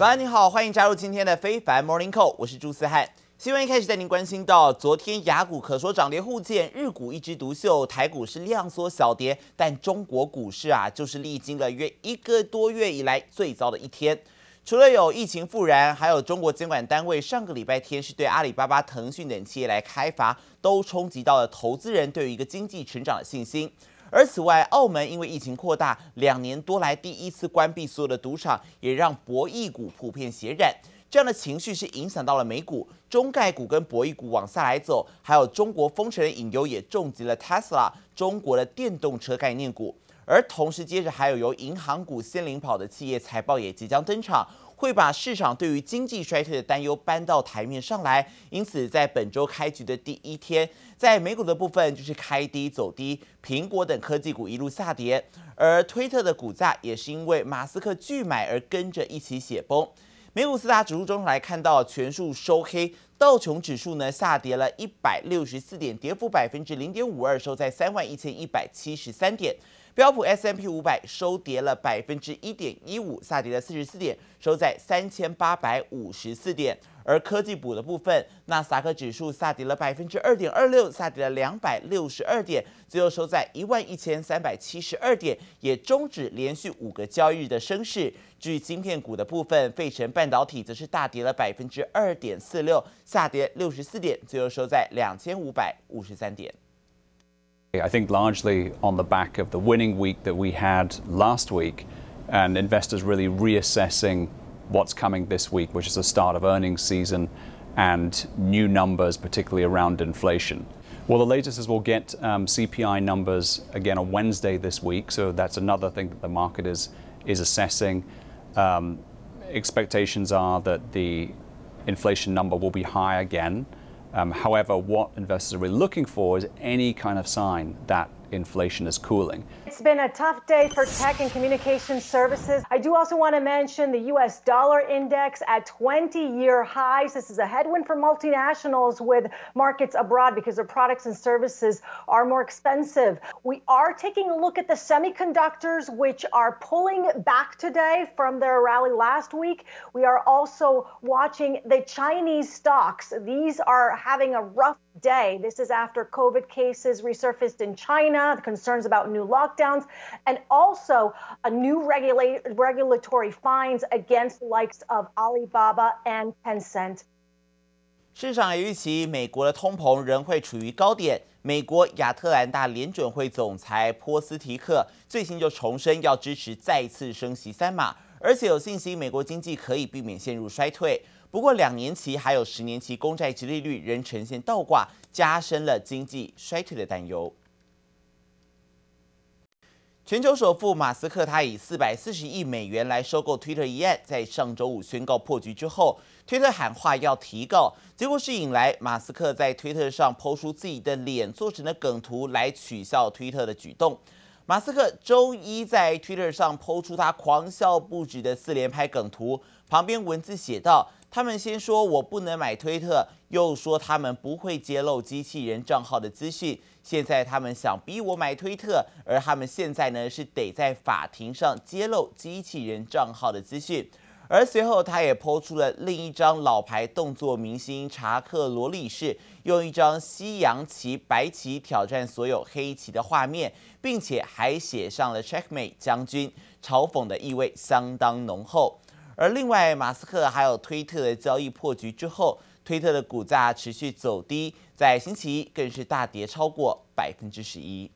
早安，你好，欢迎加入今天的非凡 Morning Call，我是朱思翰。新闻一开始带您关心到，昨天雅股可说涨跌互见，日股一枝独秀，台股是量缩小跌，但中国股市啊，就是历经了约一个多月以来最糟的一天。除了有疫情复燃，还有中国监管单位上个礼拜天是对阿里巴巴、腾讯等企业来开罚，都冲击到了投资人对于一个经济成长的信心。而此外，澳门因为疫情扩大，两年多来第一次关闭所有的赌场，也让博弈股普遍血染。这样的情绪是影响到了美股，中概股跟博弈股往下来走，还有中国封城的引诱也重击了 Tesla 中国的电动车概念股。而同时接着还有由银行股先领跑的企业财报也即将登场。会把市场对于经济衰退的担忧搬到台面上来，因此在本周开局的第一天，在美股的部分就是开低走低，苹果等科技股一路下跌，而推特的股价也是因为马斯克拒买而跟着一起血崩。美股四大指数中来看到全数收黑，道琼指数呢下跌了一百六十四点，跌幅百分之零点五二，收在三万一千一百七十三点。标普 S M P 五百收跌了百分之一点一五，下跌了四十四点，收在三千八百五十四点。而科技股的部分，纳斯达克指数下跌了百分之二点二六，下跌了两百六十二点，最后收在一万一千三百七十二点，也终止连续五个交易日的升势。至于晶片股的部分，费城半导体则是大跌了百分之二点四六，下跌六十四点，最后收在两千五百五十三点。I think largely on the back of the winning week that we had last week, and investors really reassessing what's coming this week, which is the start of earnings season and new numbers, particularly around inflation. Well, the latest is we'll get um, CPI numbers again on Wednesday this week, so that's another thing that the market is is assessing. Um, expectations are that the inflation number will be high again. Um, however, what investors are really looking for is any kind of sign that inflation is cooling. It's been a tough day for tech and communication services. I do also want to mention the US dollar index at 20 year highs. This is a headwind for multinationals with markets abroad because their products and services are more expensive. We are taking a look at the semiconductors, which are pulling back today from their rally last week. We are also watching the Chinese stocks. These are having a rough day. This is after COVID cases resurfaced in China, the concerns about new lockdowns, and also a new regula- regulatory fines against the likes of Alibaba and Tencent. 市场也预期美国的通膨仍会处于高点。美国亚特兰大联准会总裁波斯提克最新就重申要支持再次升息三码，而且有信心美国经济可以避免陷入衰退。 不过，两年期还有十年期公债殖利率仍呈现倒挂，加深了经济衰退的担忧。全球首富马斯克，他以四百四十亿美元来收购 Twitter 一案，在上周五宣告破局之后，推特喊话要提告，结果是引来马斯克在推特上抛出自己的脸做成的梗图来取笑推特的举动。马斯克周一在 Twitter 上抛出他狂笑不止的四连拍梗图，旁边文字写道。他们先说我不能买推特，又说他们不会揭露机器人账号的资讯。现在他们想逼我买推特，而他们现在呢是得在法庭上揭露机器人账号的资讯。而随后他也抛出了另一张老牌动作明星查克罗里士用一张西洋棋白棋挑战所有黑棋的画面，并且还写上了 Checkmate 将军，嘲讽的意味相当浓厚。而另外，马斯克还有推特的交易破局之后，推特的股价持续走低，在星期一更是大跌超过百分之十一。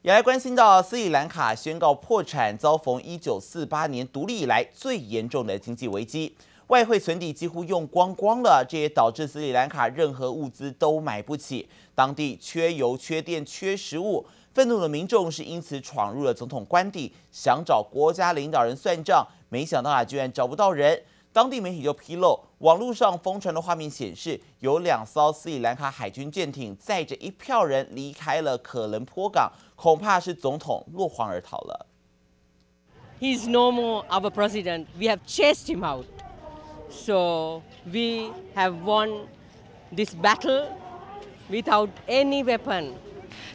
也来关心到斯里兰卡宣告破产，遭逢一九四八年独立以来最严重的经济危机，外汇存底几乎用光光了，这也导致斯里兰卡任何物资都买不起，当地缺油、缺电、缺食物。愤怒的民众是因此闯入了总统官邸，想找国家领导人算账，没想到啊，居然找不到人。当地媒体就披露，网络上疯传的画面显示，有两艘斯里兰卡海军舰艇载着一票人离开了可伦坡港，恐怕是总统落荒而逃了。He's no more our president. We have chased him out. So we have won this battle without any weapon.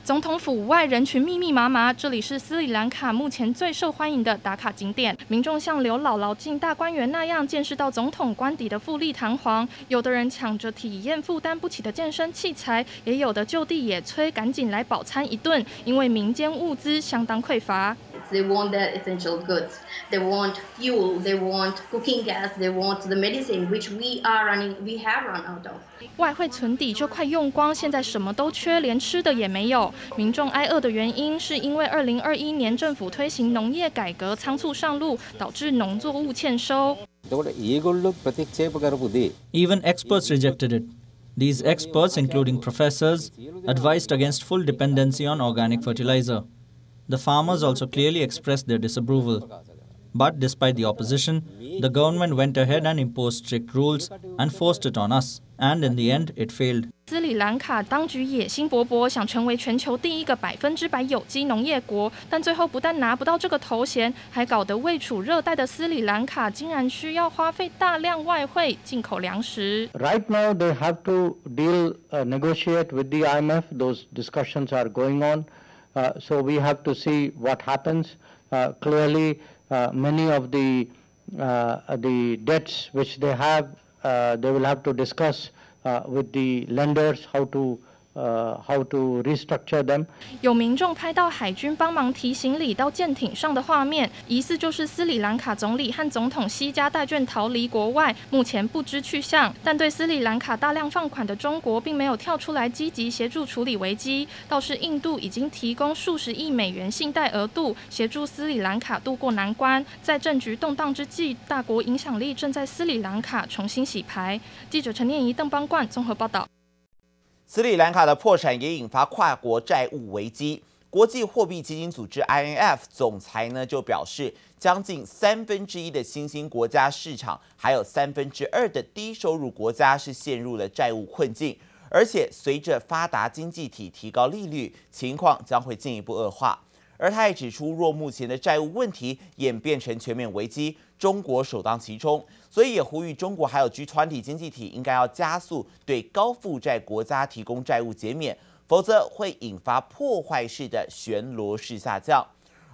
总统府外人群密密麻麻，这里是斯里兰卡目前最受欢迎的打卡景点。民众像刘姥姥进大观园那样见识到总统官邸的富丽堂皇，有的人抢着体验负担不起的健身器材，也有的就地野炊，赶紧来饱餐一顿，因为民间物资相当匮乏。They want the essential goods. They want fuel. They want cooking gas. They want the medicine, which we are running. We have run out of. 外汇存底就快用光，现在什么都缺，连吃的也没有。民众挨饿的原因是因为2021年政府推行农业改革仓促上路，导致农作物欠收。Even experts rejected it. These experts, including professors, advised against full dependency on organic fertilizer. The farmers also clearly expressed their disapproval. But despite the opposition, the government went ahead and imposed strict rules and forced it on us. And in the end, it failed. 斯里兰卡当局野心勃勃，想成为全球第一个百分之百有机农业国，但最后不但拿不到这个头衔，还搞得位处热带的斯里兰卡竟然需要花费大量外汇进口粮食。Right now, they have to deal, uh, negotiate with the IMF. Those discussions are going on. Uh, so we have to see what happens. Uh, clearly, uh, many of the the debts which they have, they will have to discuss with the lenders how to 呃，how to restructure them？有民众拍到海军帮忙提行李到舰艇上的画面，疑似就是斯里兰卡总理和总统西加带眷逃离国外，目前不知去向。但对斯里兰卡大量放款的中国，并没有跳出来积极协助处理危机，倒是印度已经提供数十亿美元信贷额度，协助斯里兰卡渡过难关。在政局动荡之际，大国影响力正在斯里兰卡重新洗牌。记者陈念怡、邓邦冠综合报道。斯里兰卡的破产也引发跨国债务危机。国际货币基金组织 （IMF） 总裁呢就表示，将近三分之一的新兴国家市场，还有三分之二的低收入国家是陷入了债务困境，而且随着发达经济体提高利率，情况将会进一步恶化。而他也指出，若目前的债务问题演变成全面危机，中国首当其冲。所以也呼吁中国还有 G 团体经济体应该要加速对高负债国家提供债务减免，否则会引发破坏式的旋螺式下降。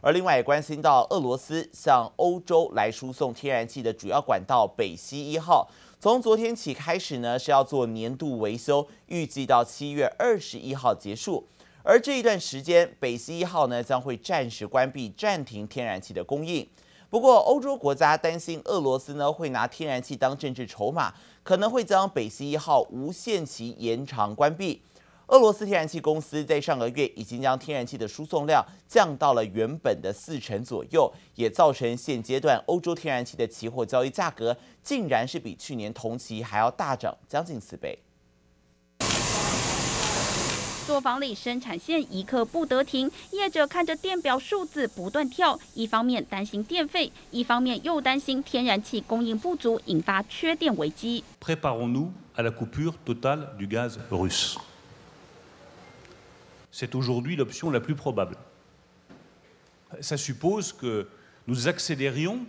而另外也关心到俄罗斯向欧洲来输送天然气的主要管道北溪一号，从昨天起开始呢是要做年度维修，预计到七月二十一号结束。而这一段时间，北溪一号呢将会暂时关闭、暂停天然气的供应。不过，欧洲国家担心俄罗斯呢会拿天然气当政治筹码，可能会将北溪一号无限期延长关闭。俄罗斯天然气公司在上个月已经将天然气的输送量降到了原本的四成左右，也造成现阶段欧洲天然气的期货交易价格竟然是比去年同期还要大涨将近四倍。作坊里生产线一刻不得停，业者看着电表数字不断跳，一方面担心电费，一方面又担心天然气供应不足，引发缺电危机。Préparons-nous à la coupure totale du gaz russe. C'est aujourd'hui l'option la plus probable. Ça suppose que nous accélérions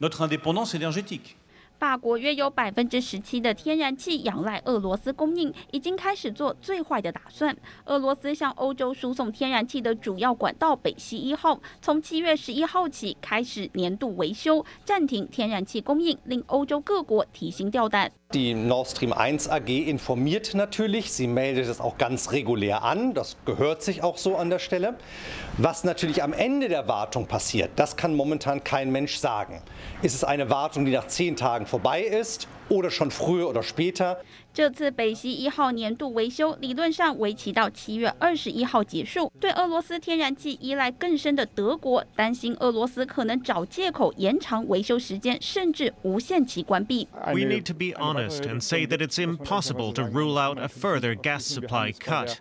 notre indépendance énergétique. 法国约有百分之十七的天然气仰赖俄罗斯供应，已经开始做最坏的打算。俄罗斯向欧洲输送天然气的主要管道北溪一号，从七月十一号起开始年度维修，暂停天然气供应，令欧洲各国提心吊胆。Die Nord Stream 1 AG informiert natürlich, sie meldet es auch ganz regulär an, das gehört sich auch so an der Stelle. Was natürlich am Ende der Wartung passiert, das kann momentan kein Mensch sagen. Ist es eine Wartung, die nach zehn Tagen vorbei ist oder schon früher oder später? 这次北溪一号年度维修理论上为期到七月二十一号结束。对俄罗斯天然气依赖更深的德国担心俄罗斯可能找借口延长维修时间，甚至无限期关闭。We need to be honest and say that it's impossible to rule out a further gas supply cut.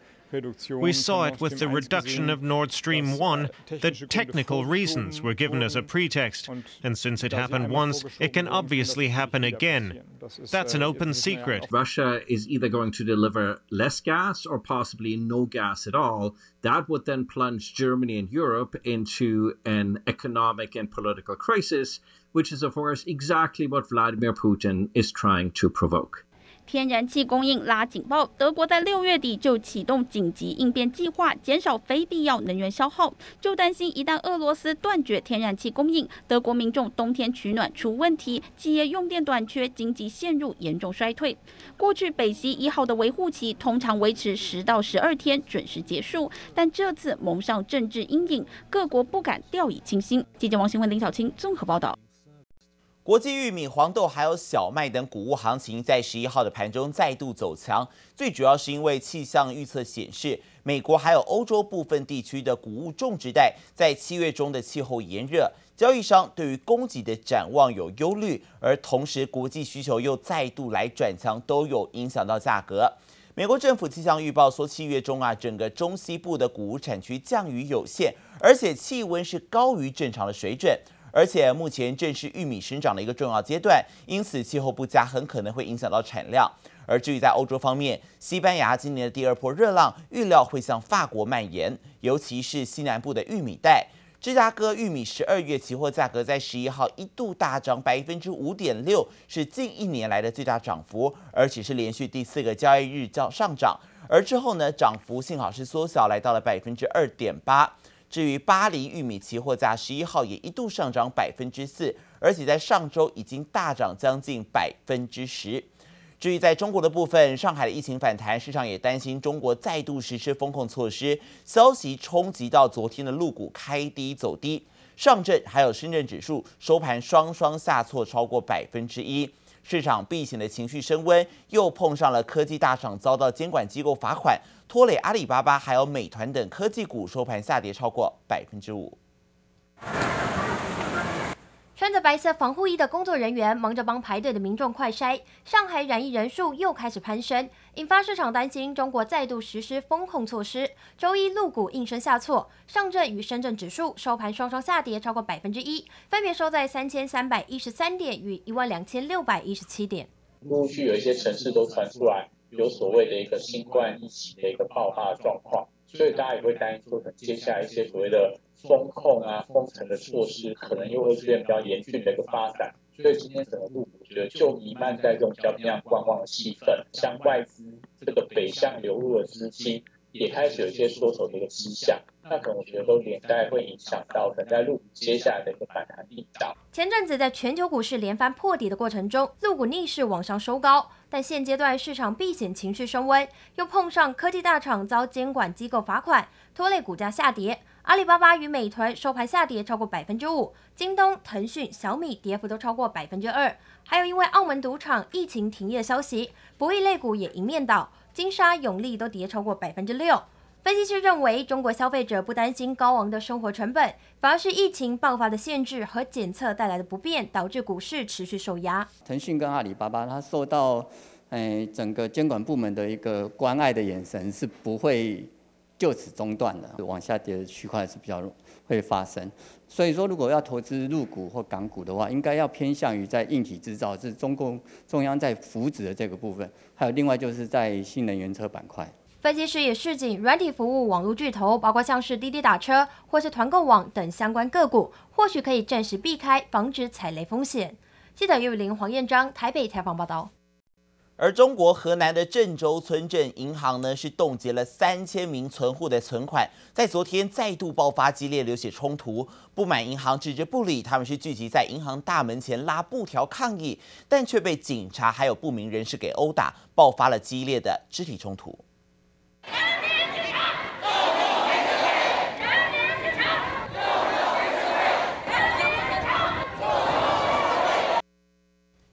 We saw it with the reduction of Nord Stream 1, that technical reasons were given as a pretext, and since it happened once, it can obviously happen again. That's an open secret. Russia is either going to deliver less gas or possibly no gas at all. That would then plunge Germany and Europe into an economic and political crisis, which is, of course, exactly what Vladimir Putin is trying to provoke. 天然气供应拉警报，德国在六月底就启动紧急应变计划，减少非必要能源消耗。就担心一旦俄罗斯断绝天然气供应，德国民众冬天取暖出问题，企业用电短缺，经济陷入严重衰退。过去北溪一号的维护期通常维持十到十二天，准时结束，但这次蒙上政治阴影，各国不敢掉以轻心。记者王新文、林小青综合报道。国际玉米、黄豆还有小麦等谷物行情在十一号的盘中再度走强，最主要是因为气象预测显示，美国还有欧洲部分地区的谷物种植带在七月中的气候炎热，交易商对于供给的展望有忧虑，而同时国际需求又再度来转强，都有影响到价格。美国政府气象预报说，七月中啊，整个中西部的谷物产区降雨有限，而且气温是高于正常的水准。而且目前正是玉米生长的一个重要阶段，因此气候不佳很可能会影响到产量。而至于在欧洲方面，西班牙今年的第二波热浪预料会向法国蔓延，尤其是西南部的玉米带。芝加哥玉米十二月期货价格在十一号一度大涨百分之五点六，是近一年来的最大涨幅，而且是连续第四个交易日较上涨。而之后呢，涨幅幸好是缩小，来到了百分之二点八。至于巴黎玉米期货价，十一号也一度上涨百分之四，而且在上周已经大涨将近百分之十。至于在中国的部分，上海的疫情反弹，市场也担心中国再度实施风控措施，消息冲击到昨天的陆股开低走低，上证还有深圳指数收盘双双下挫超过百分之一。市场避险的情绪升温，又碰上了科技大厂遭到监管机构罚款，拖累阿里巴巴还有美团等科技股收盘下跌超过百分之五。穿着白色防护衣的工作人员忙着帮排队的民众快筛。上海染疫人数又开始攀升，引发市场担心中国再度实施风控措施。周一陆股应声下挫，上证与深圳指数收盘双双下跌超过百分之一，分别收在三千三百一十三点与一万两千六百一十七点。陆续有一些城市都传出来有所谓的一个新冠疫情的一个爆发状况，所以大家也会担心说，可能接下来一些所谓的。封控啊，封城的措施可能又会出现比较严峻的一个发展，所以今天整个陆股我觉得就弥漫在这种比较偏向观望的气氛，像外资这个北向流入的资金也开始有一些缩手的一个迹象，那可能我觉得都连带会影响到可能在陆股接下来的一个反弹力道。前阵子在全球股市连番破底的过程中，陆股逆势往上收高，但现阶段市场避险情绪升温，又碰上科技大厂遭监管机构罚款，拖累股价下跌。阿里巴巴与美团收盘下跌超过百分之五，京东、腾讯、小米跌幅都超过百分之二。还有因为澳门赌场疫情停业消息，博弈类股也迎面倒，金沙、永利都跌超过百分之六。分析师认为，中国消费者不担心高昂的生活成本，反而是疫情爆发的限制和检测带来的不便，导致股市持续受压。腾讯跟阿里巴巴，它受到诶整个监管部门的一个关爱的眼神，是不会。就此中断的，往下跌的区块是比较会发生。所以说，如果要投资入股或港股的话，应该要偏向于在硬体制造，是中共中央在扶植的这个部分。还有另外就是在新能源车板块。分析师也示警，软体服务网络巨头，包括像是滴滴打车或是团购网等相关个股，或许可以暂时避开，防止踩雷风险。记者叶雨玲、黄彦章台北采访报道。而中国河南的郑州村镇银行呢，是冻结了三千名存户的存款，在昨天再度爆发激烈流血冲突，不满银行置之不理，他们是聚集在银行大门前拉布条抗议，但却被警察还有不明人士给殴打，爆发了激烈的肢体冲突。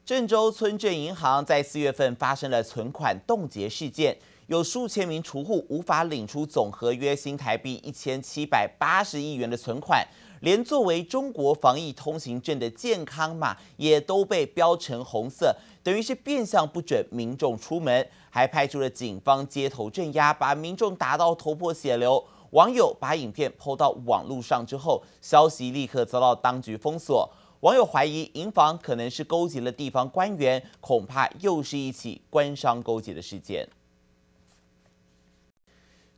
郑州村镇银行在四月份发生了存款冻结事件，有数千名储户无法领出总和约新台币一千七百八十亿元的存款，连作为中国防疫通行证的健康码也都被标成红色，等于是变相不准民众出门，还派出了警方街头镇压，把民众打到头破血流。网友把影片抛到网络上之后，消息立刻遭到当局封锁。网友怀疑银行可能是勾结了地方官员，恐怕又是一起官商勾结的事件。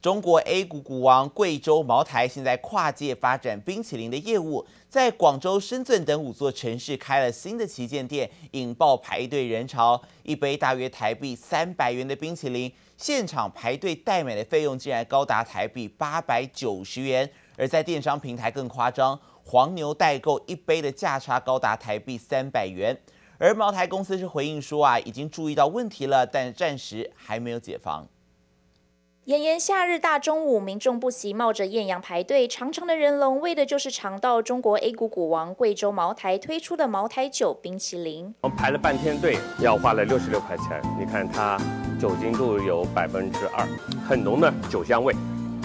中国 A 股股王贵州茅台现在跨界发展冰淇淋的业务，在广州、深圳等五座城市开了新的旗舰店，引爆排队人潮。一杯大约台币三百元的冰淇淋，现场排队代买的费用竟然高达台币八百九十元。而在电商平台更夸张，黄牛代购一杯的价差高达台币三百元。而茅台公司是回应说啊，已经注意到问题了，但暂时还没有解防。炎炎夏日大中午，民众不惜冒着艳阳排队，长长的人龙为的就是尝到中国 A 股股王贵州茅台推出的茅台酒冰淇淋。我们排了半天队，要花了六十六块钱。你看它酒精度有百分之二，很浓的酒香味。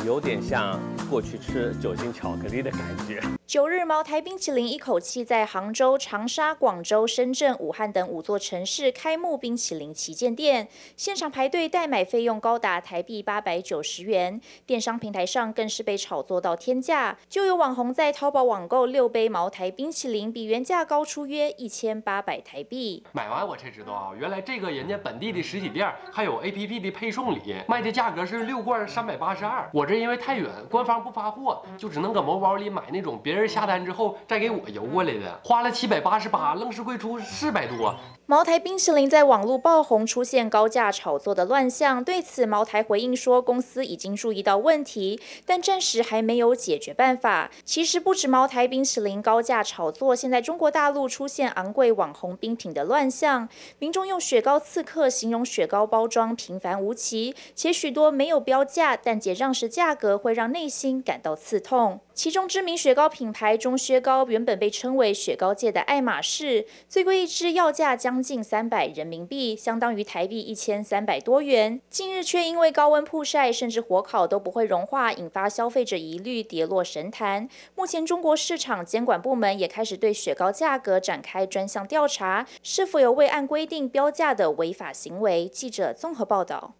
有点像过去吃酒精巧克力的感觉。九日，茅台冰淇淋一口气在杭州、长沙、广州、深圳、武汉等五座城市开幕冰淇淋旗舰店，现场排队代买费用高达台币八百九十元，电商平台上更是被炒作到天价。就有网红在淘宝网购六杯茅台冰淇淋，比原价高出约一千八百台币。买完我才知道啊，原来这个人家本地的实体店还有 APP 的配送礼，卖的价格是六罐三百八十二。我这。因为太远，官方不发货，就只能搁某宝里买那种别人下单之后再给我邮过来的，花了七百八十八，愣是贵出四百多。茅台冰淇淋在网络爆红，出现高价炒作的乱象。对此，茅台回应说，公司已经注意到问题，但暂时还没有解决办法。其实不止茅台冰淇淋高价炒作，现在中国大陆出现昂贵网红冰品的乱象。民众用雪糕刺客形容雪糕包装平凡无奇，且许多没有标价，但结账时价价格会让内心感到刺痛。其中知名雪糕品牌中薛高原本被称为雪糕界的爱马仕，最贵一支要价将近三百人民币，相当于台币一千三百多元。近日却因为高温曝晒，甚至火烤都不会融化，引发消费者疑虑，跌落神坛。目前中国市场监管部门也开始对雪糕价格展开专项调查，是否有未按规定标价的违法行为？记者综合报道。